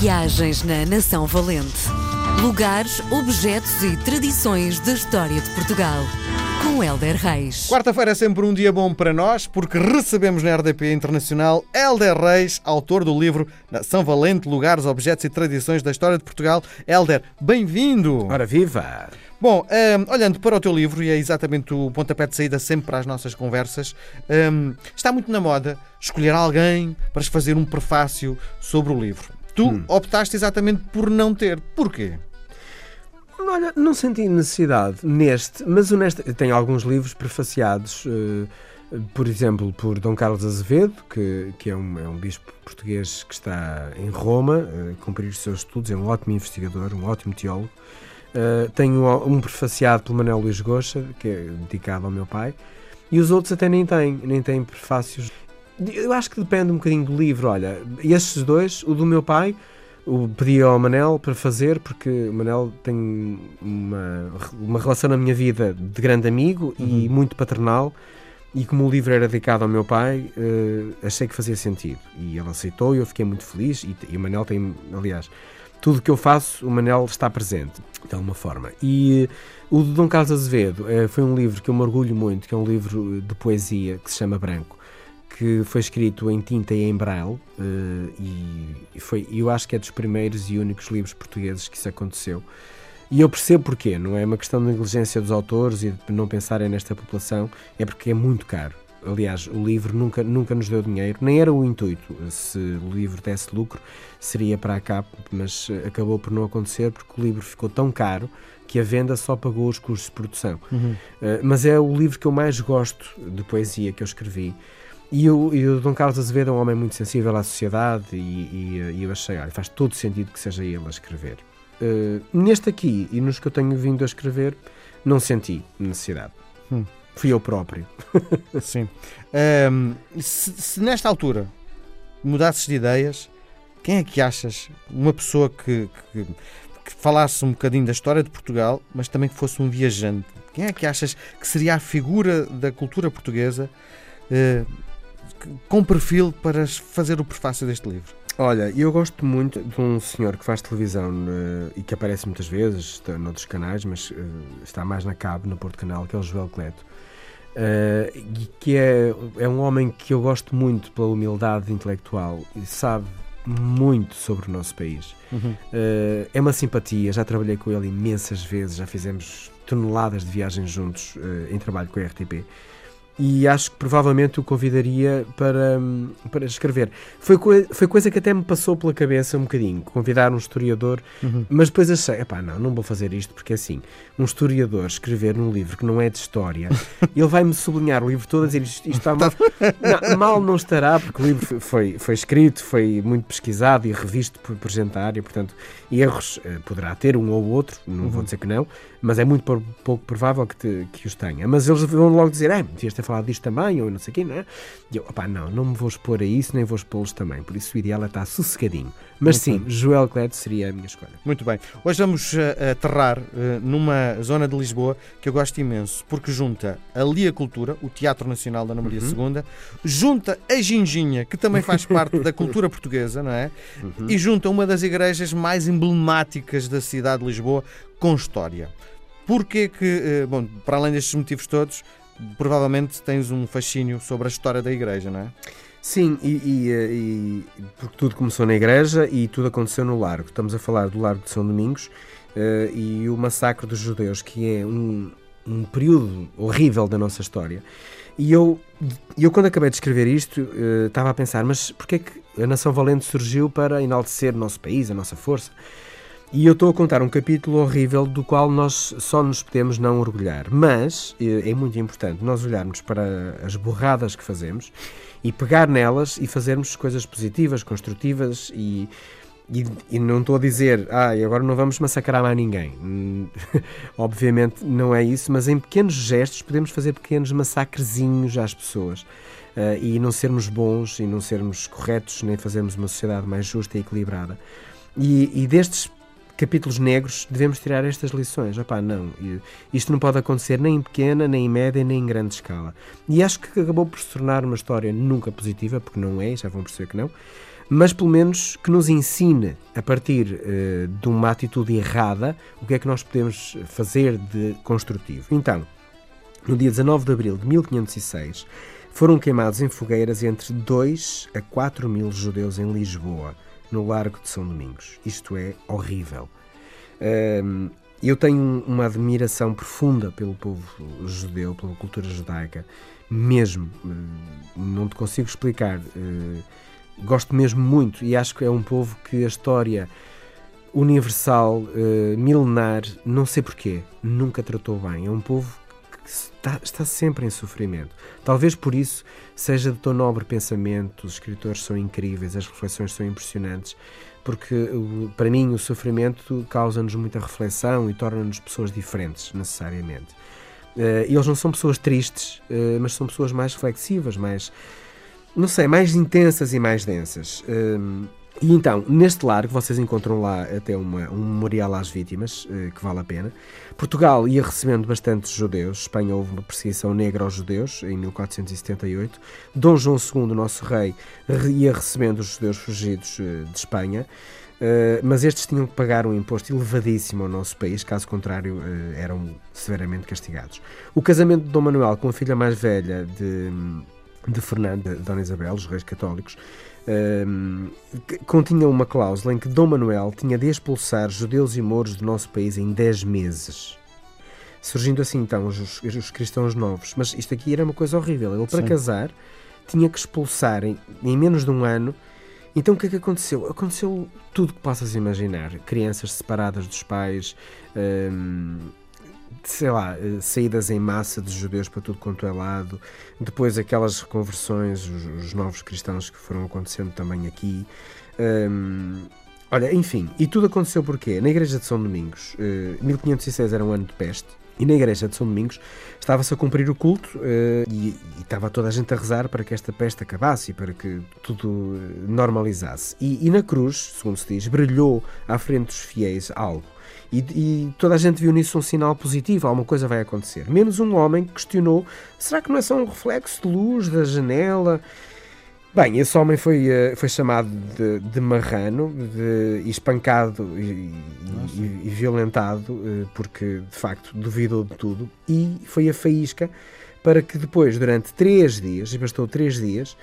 Viagens na Nação Valente. Lugares, objetos e tradições da história de Portugal. Com Helder Reis. Quarta-feira é sempre um dia bom para nós, porque recebemos na RDP Internacional Helder Reis, autor do livro Nação Valente, Lugares, Objetos e Tradições da História de Portugal. Helder, bem-vindo! Ora viva! Bom, um, olhando para o teu livro, e é exatamente o pontapé de saída sempre para as nossas conversas, um, está muito na moda escolher alguém para fazer um prefácio sobre o livro. Tu hum. optaste exatamente por não ter. Porquê? Olha, não senti necessidade neste, mas honesto, tenho alguns livros prefaciados, uh, por exemplo, por Dom Carlos Azevedo, que, que é, um, é um bispo português que está em Roma, uh, a cumprir os seus estudos, é um ótimo investigador, um ótimo teólogo. Uh, tenho um prefaciado pelo Manuel Luís Goxa, que é dedicado ao meu pai, e os outros até nem têm, nem têm prefácios. Eu acho que depende um bocadinho do livro. Olha, estes dois, o do meu pai, o pedi ao Manel para fazer, porque o Manel tem uma, uma relação na minha vida de grande amigo uhum. e muito paternal. E como o livro era dedicado ao meu pai, uh, achei que fazia sentido. E ele aceitou e eu fiquei muito feliz. E, e o Manel tem, aliás, tudo que eu faço, o Manel está presente, de alguma forma. E uh, o de Dom Carlos Azevedo uh, foi um livro que eu me orgulho muito, que é um livro de poesia que se chama Branco, que foi escrito em tinta e em braille, uh, e foi, eu acho que é dos primeiros e únicos livros portugueses que isso aconteceu. E eu percebo porquê, não é uma questão de negligência dos autores e de não pensarem nesta população, é porque é muito caro. Aliás, o livro nunca, nunca nos deu dinheiro, nem era o intuito. Se o livro desse lucro, seria para a capa, mas acabou por não acontecer porque o livro ficou tão caro que a venda só pagou os custos de produção. Uhum. Uh, mas é o livro que eu mais gosto de poesia que eu escrevi. E o, e o Dom Carlos Azevedo é um homem muito sensível à sociedade e, e, e eu achei, olha, faz todo sentido que seja ele a escrever. Uh, neste aqui e nos que eu tenho vindo a escrever, não senti necessidade. Hum. Fui eu próprio. Sim. Um, se, se, nesta altura mudasses de ideias, quem é que achas uma pessoa que, que, que, falasse um bocadinho da história de Portugal, mas também que fosse um viajante? Quem é que achas que seria a figura da cultura portuguesa uh, com perfil para fazer o prefácio deste livro? Olha, eu gosto muito de um senhor que faz televisão uh, e que aparece muitas vezes, está noutros canais, mas uh, está mais na cabo, no Porto Canal, que é o Joel Cleto. Uh, e que é, é um homem que eu gosto muito pela humildade intelectual e sabe muito sobre o nosso país. Uhum. Uh, é uma simpatia, já trabalhei com ele imensas vezes, já fizemos toneladas de viagens juntos uh, em trabalho com a RTP e acho que provavelmente o convidaria para, para escrever. Foi, foi coisa que até me passou pela cabeça um bocadinho, convidar um historiador, uhum. mas depois achei, epá, não, não vou fazer isto porque assim, um historiador escrever num livro que não é de história, ele vai-me sublinhar o livro todo a dizer isto, isto está mal. não, mal não estará, porque o livro foi, foi escrito, foi muito pesquisado e revisto por, por e portanto, erros eh, poderá ter um ou outro, não uhum. vou dizer que não, mas é muito pouco provável que, te, que os tenha. Mas eles vão logo dizer, é, devias ter falado disto também, ou não sei o quê, não é? E eu, opá, não, não me vou expor a isso, nem vou expô-los também. Por isso o ideal é estar sossegadinho. Mas sim. Joel Cleto seria a minha escolha. Muito bem. Hoje vamos uh, aterrar uh, numa zona de Lisboa que eu gosto imenso, porque junta ali a cultura, o Teatro Nacional da Ana Maria uhum. II, junta a Ginginha, que também faz parte da cultura portuguesa, não é? Uhum. E junta uma das igrejas mais emblemáticas da cidade de Lisboa com história. Porquê que, uh, bom, para além destes motivos todos, provavelmente tens um fascínio sobre a história da igreja, não é? Sim, e, e, e, porque tudo começou na igreja e tudo aconteceu no Largo. Estamos a falar do Largo de São Domingos uh, e o massacre dos judeus, que é um, um período horrível da nossa história. E eu, eu quando acabei de escrever isto, uh, estava a pensar, mas porquê é que a Nação Valente surgiu para enaltecer o nosso país, a nossa força? E eu estou a contar um capítulo horrível do qual nós só nos podemos não orgulhar. Mas é muito importante nós olharmos para as borradas que fazemos e pegar nelas e fazermos coisas positivas, construtivas e, e, e não estou a dizer, ah, agora não vamos massacrar mais ninguém. Obviamente não é isso, mas em pequenos gestos podemos fazer pequenos massacrezinhos às pessoas. Uh, e não sermos bons e não sermos corretos, nem fazermos uma sociedade mais justa e equilibrada. E, e destes capítulos negros, devemos tirar estas lições. Opá, não, isto não pode acontecer nem em pequena, nem em média, nem em grande escala. E acho que acabou por se tornar uma história nunca positiva, porque não é, já vão perceber que não, mas pelo menos que nos ensine, a partir uh, de uma atitude errada, o que é que nós podemos fazer de construtivo. Então, no dia 19 de abril de 1506, foram queimados em fogueiras entre 2 a 4 mil judeus em Lisboa, no Largo de São Domingos. Isto é horrível. Um, eu tenho uma admiração profunda pelo povo judeu, pela cultura judaica, mesmo. Não te consigo explicar. Gosto mesmo muito e acho que é um povo que a história universal, milenar, não sei porquê, nunca tratou bem. É um povo está, está, sempre em sofrimento. Talvez por isso seja de tão nobre pensamento, os escritores são incríveis, as reflexões são impressionantes, porque para mim o sofrimento causa-nos muita reflexão e torna-nos pessoas diferentes, necessariamente. Uh, eles não são pessoas tristes, uh, mas são pessoas mais reflexivas, mais não sei, mais intensas e mais densas. E então, neste largo, vocês encontram lá até uma, um memorial às vítimas, uh, que vale a pena. Portugal ia recebendo bastantes judeus. Espanha houve uma perseguição negra aos judeus em 1478. Dom João II, nosso rei, ia recebendo os judeus fugidos uh, de Espanha. Uh, mas estes tinham que pagar um imposto elevadíssimo ao nosso país, caso contrário, eram severamente castigados. O casamento de Dom Manuel com a filha mais velha de de Fernando, de Dona Isabel, os reis católicos, um, continha uma cláusula em que Dom Manuel tinha de expulsar judeus e mouros do nosso país em 10 meses. Surgindo assim então os, os, cristãos novos. Mas isto aqui era uma coisa horrível. Ele, para Sim. casar, tinha que expulsar em, em, menos de um ano. Então o que é que aconteceu? Aconteceu tudo que possas imaginar. Crianças separadas dos pais. Um, sei lá, eh, saídas em massa de judeus para tudo quanto é lado, depois aquelas reconversões, os, os novos cristãos que foram acontecendo também aqui. Um, olha, enfim, e tudo aconteceu porquê? Na igreja de São Domingos, uh, eh, 1506 era um ano de peste, e na igreja de São Domingos estava-se a cumprir o culto uh, e, e, estava toda a gente a rezar para que esta peste acabasse e para que tudo normalizasse. E, e na cruz, segundo se diz, brilhou à frente dos fiéis algo. E, e, toda a gente viu nisso um sinal positivo, alguma coisa vai acontecer. Menos um homem que questionou: será que não é só um reflexo de luz da janela? Bem, esse homem foi, eh, foi chamado de, de marrano, de, espancado e, e, e, violentado, eh, porque de facto duvidou de tudo, e foi a faísca para que depois, durante três dias, e bastou três dias,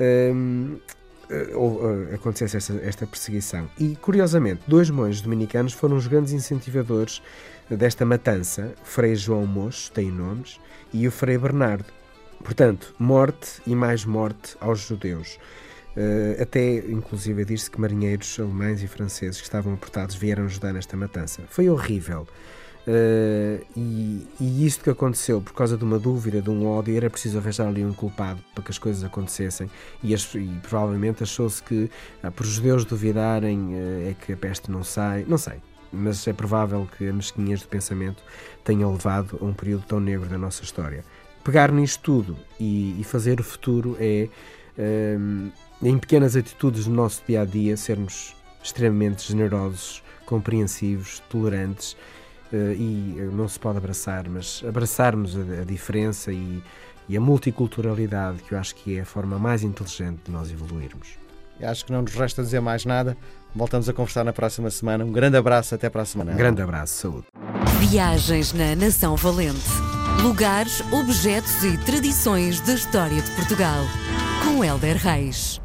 um, ehm, uh, acontecesse esta, esta, perseguição. E, curiosamente, dois monges dominicanos foram os grandes incentivadores desta matança. Frei João Mocho, tem nomes, e o Frei Bernardo. Portanto, morte e mais morte aos judeus. Uh, até, inclusive, diz-se que marinheiros alemães e franceses que estavam aportados vieram ajudar nesta matança. Foi horrível. Uh, e, e isto que aconteceu por causa de uma dúvida, de um ódio, era preciso arranjar ali um culpado para que as coisas acontecessem. E, as, e provavelmente achou-se que, ah, por os judeus duvidarem, uh, é que a peste não sai. Não sei. Mas é provável que a mesquinhez do pensamento tenha levado a um período tão negro da nossa história. Pegar nisto tudo e, e fazer o futuro é, um, em pequenas atitudes do nosso dia a dia, sermos extremamente generosos, compreensivos, tolerantes e não se pode abraçar, mas abraçarmos a, a diferença e, e, a multiculturalidade, que eu acho que é a forma mais inteligente de nós evoluirmos. E acho que não nos resta dizer mais nada. Voltamos a conversar na próxima semana. Um grande abraço, até para a semana. Um grande abraço, saúde. Viagens na Nação Valente. Lugares, objetos e tradições da história de Portugal. Com Helder Reis.